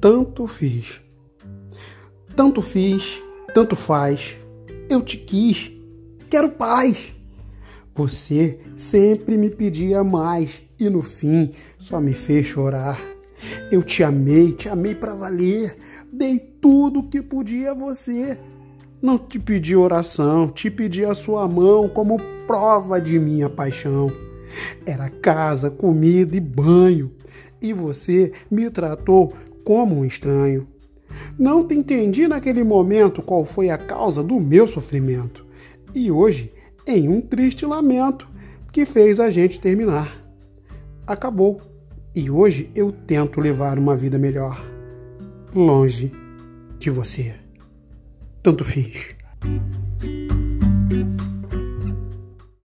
tanto fiz. Tanto fiz, tanto faz. Eu te quis, quero paz. Você sempre me pedia mais e no fim só me fez chorar. Eu te amei, te amei para valer. Dei tudo que podia a você. Não te pedi oração, te pedi a sua mão como prova de minha paixão. Era casa, comida e banho, e você me tratou como um estranho. Não te entendi naquele momento qual foi a causa do meu sofrimento, e hoje, em um triste lamento que fez a gente terminar. Acabou, e hoje eu tento levar uma vida melhor, longe de você. Tanto fiz.